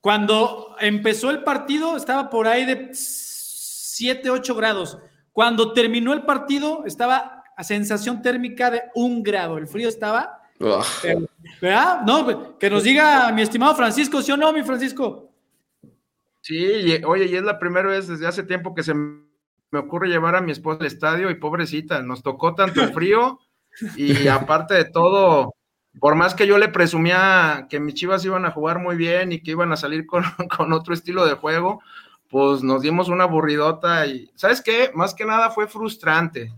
cuando empezó el partido estaba por ahí de 7, 8 grados. Cuando terminó el partido estaba a sensación térmica de un grado. El frío estaba... Eh, ¿Verdad? No, que nos diga mi estimado Francisco, ¿sí o no, mi Francisco? Sí, y, oye, y es la primera vez desde hace tiempo que se me ocurre llevar a mi esposa al estadio y pobrecita, nos tocó tanto el frío y aparte de todo, por más que yo le presumía que mis chivas iban a jugar muy bien y que iban a salir con, con otro estilo de juego, pues nos dimos una aburridota y, ¿sabes qué? Más que nada fue frustrante,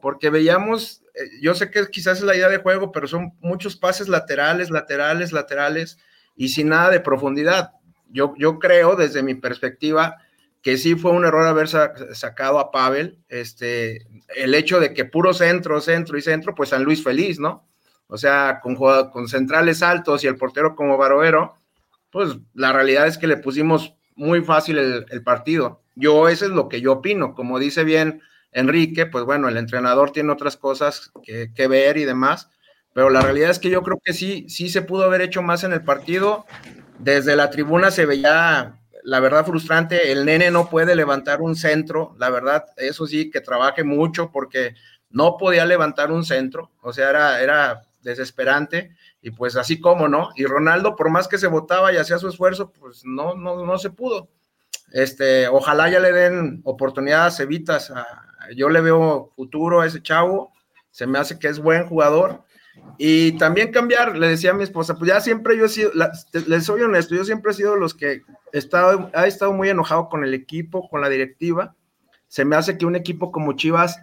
porque veíamos, eh, yo sé que quizás es la idea de juego, pero son muchos pases laterales, laterales, laterales y sin nada de profundidad. Yo, yo creo, desde mi perspectiva, que sí fue un error haber sacado a Pavel, este, el hecho de que puro centro, centro y centro, pues San Luis feliz, ¿no? O sea, con, con centrales altos y el portero como Baroero, pues la realidad es que le pusimos muy fácil el, el, partido. Yo, eso es lo que yo opino. Como dice bien Enrique, pues bueno, el entrenador tiene otras cosas que, que ver y demás, pero la realidad es que yo creo que sí, sí se pudo haber hecho más en el partido. Desde la tribuna se veía la verdad frustrante, el nene no puede levantar un centro, la verdad, eso sí, que trabaje mucho porque no podía levantar un centro, o sea, era, era desesperante, y pues así como, ¿no? Y Ronaldo, por más que se votaba y hacía su esfuerzo, pues no, no, no se pudo. Este, ojalá ya le den oportunidades a yo le veo futuro a ese chavo, se me hace que es buen jugador, y también cambiar, le decía a mi esposa, pues ya siempre yo he sido, les soy honesto, yo siempre he sido los que he estado, muy enojado con el equipo, con la directiva. Se me hace que un equipo como Chivas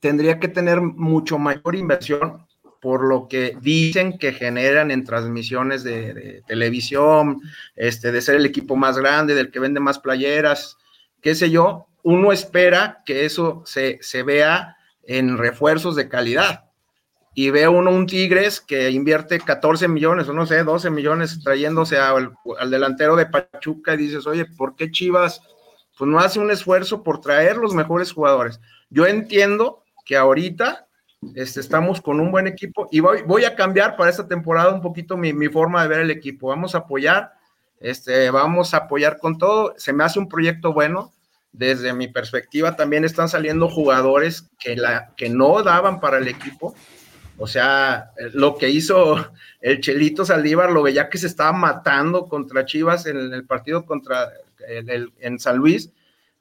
tendría que tener mucho mayor inversión por lo que dicen que generan en transmisiones de, televisión, este, de ser el equipo más grande, del que vende más playeras, qué sé yo. Uno espera que eso se vea en refuerzos de calidad y ve uno un Tigres que invierte 14 millones o no sé, 12 millones trayéndose al, al, delantero de Pachuca y dices, oye, ¿por qué Chivas pues no hace un esfuerzo por traer los mejores jugadores? Yo entiendo que ahorita Este, estamos con un buen equipo y voy, voy a cambiar para esta temporada un poquito mi, mi, forma de ver el equipo. Vamos a apoyar, este, vamos a apoyar con todo. Se me hace un proyecto bueno. Desde mi perspectiva también están saliendo jugadores que, la, que no daban para el equipo. O sea, lo que hizo el Chelito Saldívar, lo veía que se estaba matando contra Chivas en el partido contra el, en San Luis,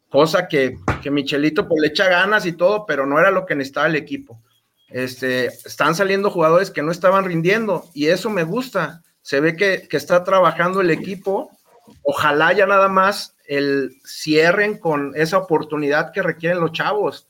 cosa que, que Michelito pues le echa ganas y todo, pero no era lo que necesitaba el equipo. Este, están saliendo jugadores que no estaban rindiendo y eso me gusta. Se ve que, que está trabajando el equipo. Ojalá ya nada más el cierren con esa oportunidad que requieren los chavos.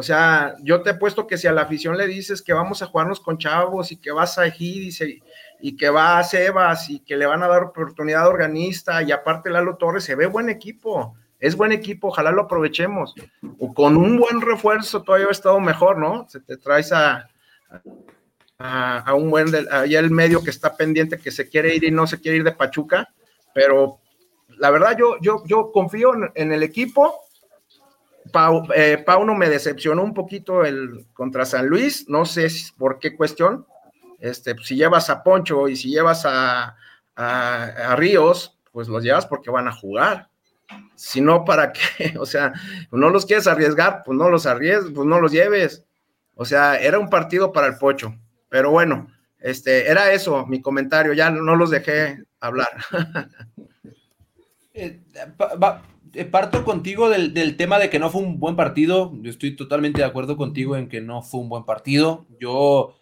O sea, yo te he puesto que si a la afición le dices que vamos a jugarnos con chavos y que vas a Ejid y, y, que va a Sebas y que le van a dar oportunidad organista y aparte Lalo Torres, se ve buen equipo es buen equipo, ojalá lo aprovechemos. O con un buen refuerzo todavía ha estado mejor, ¿no? Se te traes a, a, un buen, ahí el medio que está pendiente, que se quiere ir y no se quiere ir de Pachuca, pero la verdad yo, yo, yo confío en, el equipo. Pau, eh, me decepcionó un poquito el contra San Luis, no sé por qué cuestión. Este, si llevas a Poncho y si llevas a, a Ríos, pues los llevas porque van a jugar si no, ¿para qué? O sea, no los quieres arriesgar, pues no los arriesgues, pues no los lleves. O sea, era un partido para el pocho. Pero bueno, este, era eso mi comentario, ya no los dejé hablar. Eh, parto contigo del, del, tema de que no fue un buen partido. Yo estoy totalmente de acuerdo contigo en que no fue un buen partido. Yo,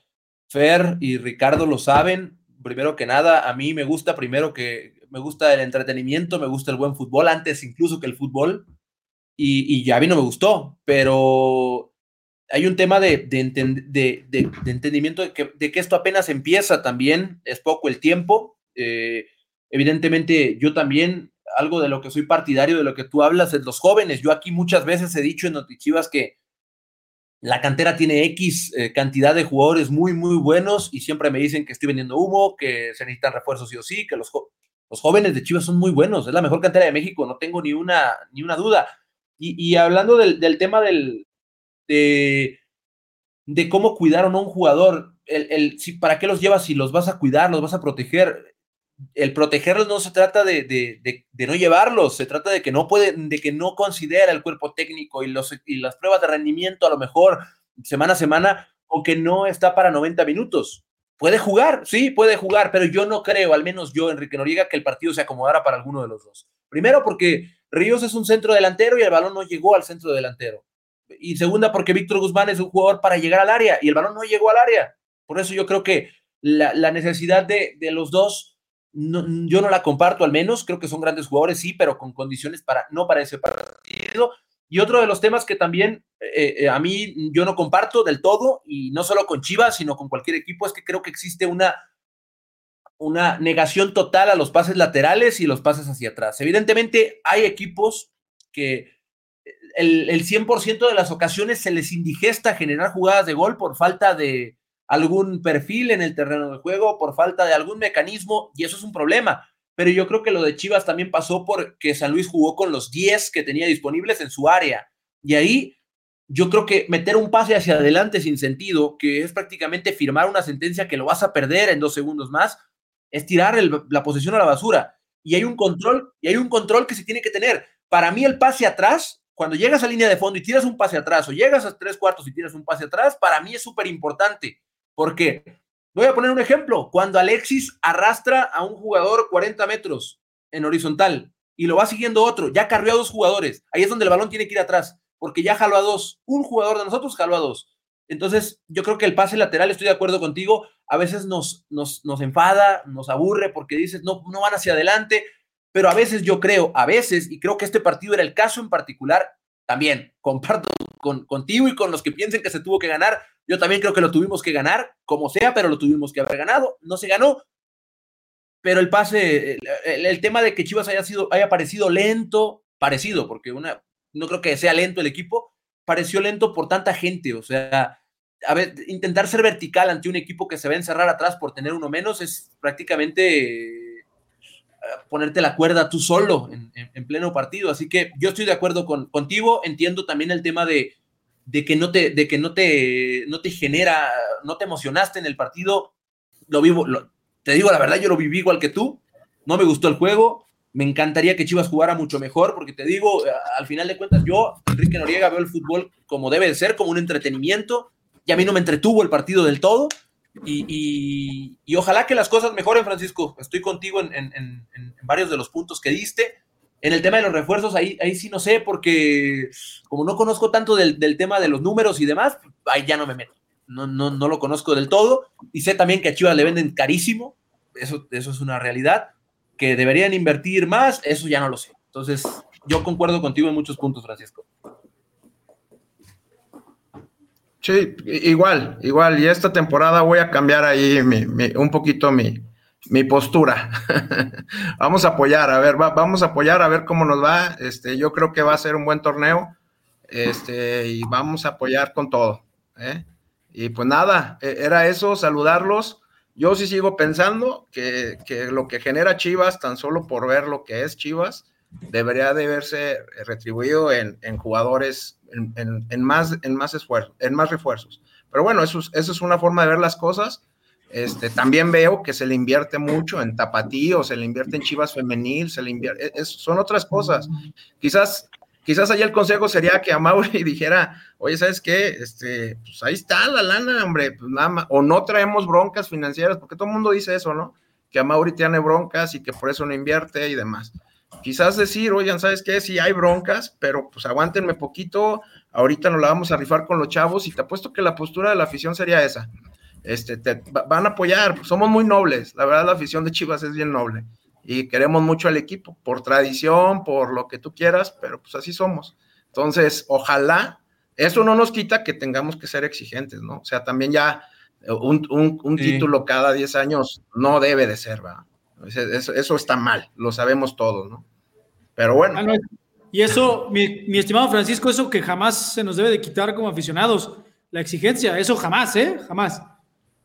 Fer y Ricardo lo saben. Primero que nada, a mí me gusta primero que me gusta el entretenimiento, me gusta el buen fútbol, antes incluso que el fútbol, y, y ya a mí no me gustó, pero hay un tema de, de, de, entendimiento de que, de que, esto apenas empieza también, es poco el tiempo. Eh, evidentemente, yo también, algo de lo que soy partidario, de lo que tú hablas, es los jóvenes. Yo aquí muchas veces he dicho en Notichivas que la cantera tiene X eh, cantidad de jugadores muy, muy buenos y siempre me dicen que estoy vendiendo humo, que se necesitan refuerzos sí o sí, que los, los jóvenes de Chivas son muy buenos, es la mejor cantera de México, no tengo ni una, ni una duda. Y, hablando del, tema del, de, de, cómo cuidar o no un jugador, el, el, si, ¿para qué los llevas si los vas a cuidar, los vas a proteger? El protegerlos no se trata de, de, de no llevarlos, se trata de que no puede, de que no considera el cuerpo técnico y, los, y las pruebas de rendimiento a lo mejor semana a semana o que no está para 90 minutos. Puede jugar, sí, puede jugar, pero yo no creo, al menos yo, Enrique Noriega, que el partido se acomodara para alguno de los dos. Primero, porque Ríos es un centro delantero y el balón no llegó al centro delantero. Y segunda, porque Víctor Guzmán es un jugador para llegar al área y el balón no llegó al área. Por eso yo creo que la, necesidad de, los dos, yo no la comparto al menos. Creo que son grandes jugadores, sí, pero con condiciones para no para ese partido. Y otro de los temas que también eh, eh, a mí yo no comparto del todo, y no solo con Chivas, sino con cualquier equipo, es que creo que existe una, una negación total a los pases laterales y los pases hacia atrás. Evidentemente hay equipos que el, el 100% de las ocasiones se les indigesta generar jugadas de gol por falta de algún perfil en el terreno de juego, por falta de algún mecanismo, y eso es un problema pero yo creo que lo de Chivas también pasó porque San Luis jugó con los 10 que tenía disponibles en su área. Y ahí yo creo que meter un pase hacia adelante sin sentido, que es prácticamente firmar una sentencia que lo vas a perder en dos segundos más, es tirar la posesión a la basura. Y hay un control, y hay un control que se tiene que tener. Para mí el pase atrás, cuando llegas a línea de fondo y tiras un pase atrás, o llegas a tres cuartos y tiras un pase atrás, para mí es súper importante. Porque Voy a poner un ejemplo. Cuando Alexis arrastra a un jugador 40 metros en horizontal y lo va siguiendo otro, ya carrió a dos jugadores. Ahí es donde el balón tiene que ir atrás, porque ya jaló a dos. Un jugador de nosotros jaló a dos. Entonces, yo creo que el pase lateral, estoy de acuerdo contigo, a veces nos, nos, nos enfada, nos aburre porque dices, no, no van hacia adelante, pero a veces yo creo, a veces, y creo que este partido era el caso en particular, también comparto con, contigo y con los que piensen que se tuvo que ganar, yo también creo que lo tuvimos que ganar, como sea, pero lo tuvimos que haber ganado. No se ganó, pero el pase, el, tema de que Chivas haya sido, haya parecido lento, parecido, porque una, no creo que sea lento el equipo, pareció lento por tanta gente. O sea, a ver, intentar ser vertical ante un equipo que se va a encerrar atrás por tener uno menos es prácticamente ponerte la cuerda tú solo en, pleno partido. Así que yo estoy de acuerdo con, contigo, entiendo también el tema de de que no te, de que no te, no te genera, no te emocionaste en el partido, lo vivo, te digo la verdad, yo lo viví igual que tú, no me gustó el juego, me encantaría que Chivas jugara mucho mejor, porque te digo, al final de cuentas, yo, Enrique Noriega, veo el fútbol como debe de ser, como un entretenimiento, y a mí no me entretuvo el partido del todo, y, ojalá que las cosas mejoren, Francisco. Estoy contigo en, varios de los puntos que diste. En el tema de los refuerzos, ahí, ahí sí no sé, porque como no conozco tanto del, tema de los números y demás, ahí ya no me meto. No, no, no lo conozco del todo. Y sé también que a Chivas le venden carísimo. Eso, eso es una realidad. Que deberían invertir más, eso ya no lo sé. Entonces, yo concuerdo contigo en muchos puntos, Francisco. Sí, igual, igual. Y esta temporada voy a cambiar ahí un poquito mi, postura. vamos a apoyar, a ver, vamos a apoyar a ver cómo nos va. Este, yo creo que va a ser un buen torneo. Este, y vamos a apoyar con todo. ¿eh? Y pues nada, e, era eso, saludarlos. Yo sí sigo pensando que, lo que genera Chivas, tan solo por ver lo que es Chivas, debería de verse retribuido en, en jugadores en, más, en más esfuerzo, en más refuerzos. Pero bueno, eso, eso es una forma de ver las cosas. Este, también veo que se le invierte mucho en tapatío, se le invierte en chivas femenil, se le invierte, son otras cosas. Quizás, quizás allá el consejo sería que a Mauri dijera, oye, ¿sabes qué? Este, pues ahí está la lana, hombre, pues o no traemos broncas financieras, porque todo el mundo dice eso, ¿no? Que a Mauri tiene broncas y que por eso no invierte y demás quizás decir, oigan, ¿sabes qué? Sí hay broncas, pero pues aguántenme poquito, ahorita nos la vamos a rifar con los chavos y te apuesto que la postura de la afición sería esa. Este, te van a apoyar, somos muy nobles, la verdad la afición de Chivas es bien noble y queremos mucho al equipo, por tradición, por lo que tú quieras, pero pues así somos. Entonces, ojalá, eso no nos quita que tengamos que ser exigentes, ¿no? O sea, también ya un, título cada 10 años no debe de ser, ¿verdad? Eso, está mal, lo sabemos todos, ¿no? Pero bueno. Ah, y eso, mi, estimado Francisco, eso que jamás se nos debe de quitar como aficionados, la exigencia, eso jamás, ¿eh? Jamás.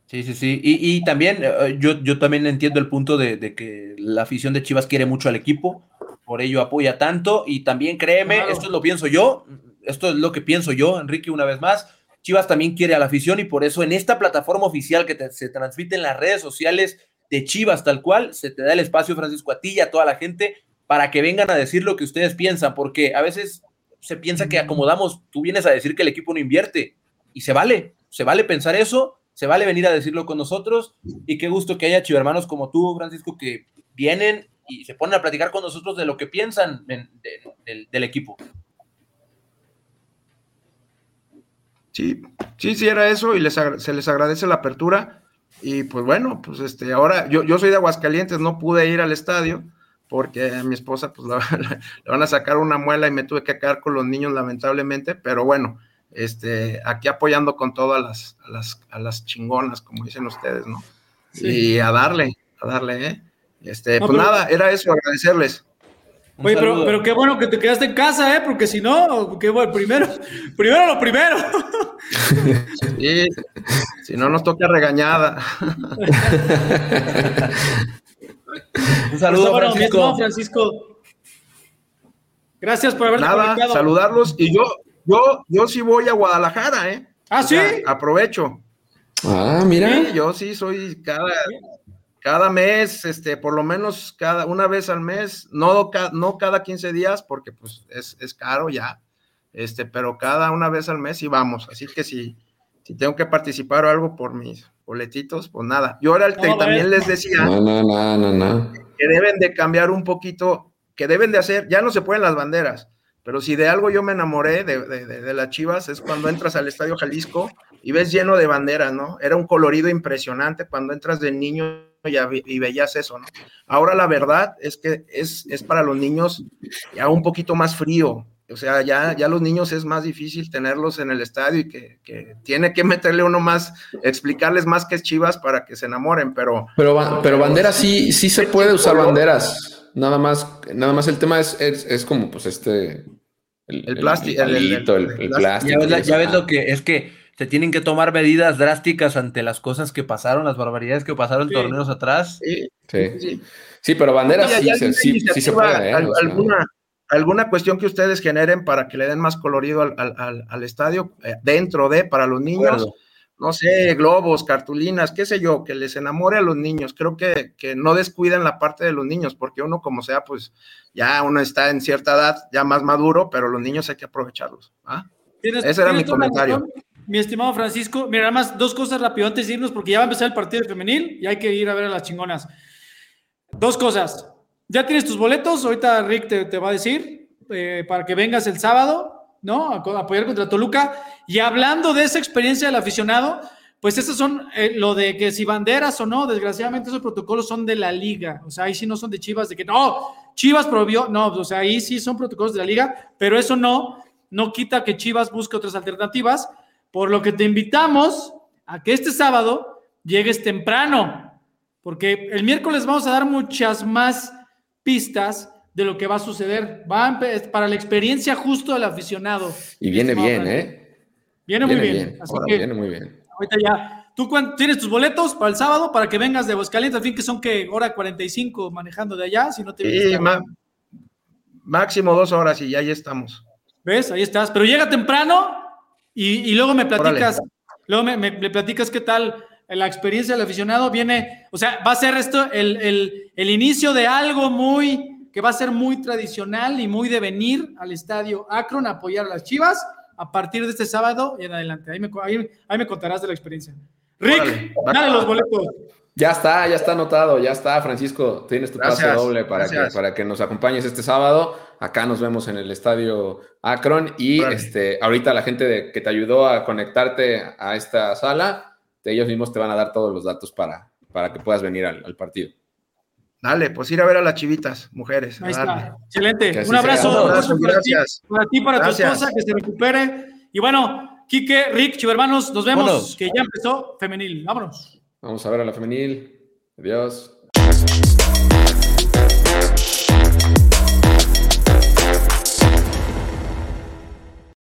Sí, sí, sí. Y, también eh, yo, yo también entiendo el punto de, que la afición de Chivas quiere mucho al equipo, por ello apoya tanto. Y también créeme, esto lo pienso yo, esto es lo que pienso yo, Enrique, una vez más. Chivas también quiere a la afición y por eso en esta plataforma oficial que se transmite en las redes sociales de Chivas tal cual, se te da el espacio, Francisco, a ti y a toda la gente para que vengan a decir lo que ustedes piensan, porque a veces se piensa que acomodamos, tú vienes a decir que el equipo no invierte y se vale, se vale pensar eso, se vale venir a decirlo con nosotros y qué gusto que haya chivermanos como tú, Francisco, que vienen y se ponen a platicar con nosotros de lo que piensan del equipo. Sí, sí, sí, era eso y se les agradece la apertura. Y pues bueno, pues este, ahora yo, yo soy de Aguascalientes, no pude ir al estadio porque a mi esposa pues le van a sacar una muela y me tuve que quedar con los niños lamentablemente, pero bueno, este, aquí apoyando con todas las, a las, a las chingonas, como dicen ustedes, ¿no? Y a darle, a darle, ¿eh? Este, pues nada, era eso, agradecerles. Oye, pero, pero, qué bueno que te quedaste en casa, ¿eh? Porque si no, qué bueno, primero, primero lo primero. Sí, si no nos toca regañada. Un saludo, bueno, Francisco. Francisco. Gracias por haber Nada, saludarlos. Y yo, yo, yo sí voy a Guadalajara, ¿eh? Ah, sí. aprovecho. Ah, mira. yo sí soy cada, cada mes, este, por lo menos cada una vez al mes, no, no cada 15 días, porque pues es, caro ya, este, pero cada una vez al mes y vamos. Así que si, si tengo que participar o algo por mis boletitos, pues nada. Yo ahora también les decía no, no, no, no, que deben de cambiar un poquito, que deben de hacer, ya no se pueden las banderas, pero si de algo yo me enamoré de, de, de, las Chivas es cuando entras al Estadio Jalisco y ves lleno de banderas, ¿no? Era un colorido impresionante cuando entras de niño y veías eso, ¿no? Ahora la verdad es que es, es para los niños ya un poquito más frío, o sea, ya, ya los niños es más difícil tenerlos en el estadio y que, que, tiene que meterle uno más, explicarles más que es Chivas para que se enamoren, pero... Pero, pero banderas sí, sí se puede usar banderas, nada más, nada más el tema es, es, como pues este... El, plástico, el, plástico. Ya ves, lo que es que se tienen que tomar medidas drásticas ante las cosas que pasaron, las barbaridades que pasaron en torneos atrás. Sí, sí, sí. pero banderas sí, sí, se puede. ¿eh? alguna, alguna cuestión que ustedes generen para que le den más colorido al, al, al estadio, eh, dentro de, para los niños. No sé, globos, cartulinas, qué sé yo, que les enamore a los niños. Creo que, que no descuiden la parte de los niños, porque uno, como sea, pues ya uno está en cierta edad, ya más maduro, pero los niños hay que aprovecharlos. ¿ah? Ese era mi comentario. Mi estimado Francisco, mira, nada más dos cosas rápido antes de irnos, porque ya va a empezar el partido femenil y hay que ir a ver a las chingonas. Dos cosas. Ya tienes tus boletos, ahorita Rick te, va a decir, eh, para que vengas el sábado, ¿no? A, apoyar contra Toluca. Y hablando de esa experiencia del aficionado, pues esos son eh, lo de que si banderas o no, desgraciadamente esos protocolos son de la liga. O sea, ahí sí no son de Chivas, de que no, Chivas prohibió, no, o sea, ahí sí son protocolos de la liga, pero eso no, no quita que Chivas busque otras alternativas. Por lo que te invitamos a que este sábado llegues temprano, porque el miércoles vamos a dar muchas más pistas de lo que va a suceder. Va para la experiencia justo del aficionado. Y viene bien, ¿eh? Viene, muy bien. Así que, viene muy bien. Ahorita ya. ¿Tú tienes tus boletos para el sábado para que vengas de Aguascalientes? Al fin que son que hora 45 manejando de allá, si no te sí, máximo dos horas y ya ahí estamos. ¿Ves? Ahí estás. Pero llega temprano y, luego me platicas, luego me, platicas qué tal la experiencia del aficionado. Viene, o sea, va a ser esto el, el, el, inicio de algo muy, que va a ser muy tradicional y muy de venir al estadio Akron a apoyar a las chivas a partir de este sábado y en adelante. Ahí me, ahí, me contarás de la experiencia. Rick, dale los boletos. Ya está, ya está anotado, ya está, Francisco. Tienes tu pase doble para que, para que nos acompañes este sábado. Acá nos vemos en el estadio Akron y este, ahorita la gente que te ayudó a conectarte a esta sala, ellos mismos te van a dar todos los datos para, para que puedas venir al, partido. Dale, pues ir a ver a las chivitas, mujeres. Ahí está. Excelente. Un abrazo. gracias. Para ti, para tu esposa, que se recupere. Y bueno, Quique, Rick, chivermanos, nos vemos, que ya empezó femenil. Vámonos. Vamos a ver a la femenil. Adiós.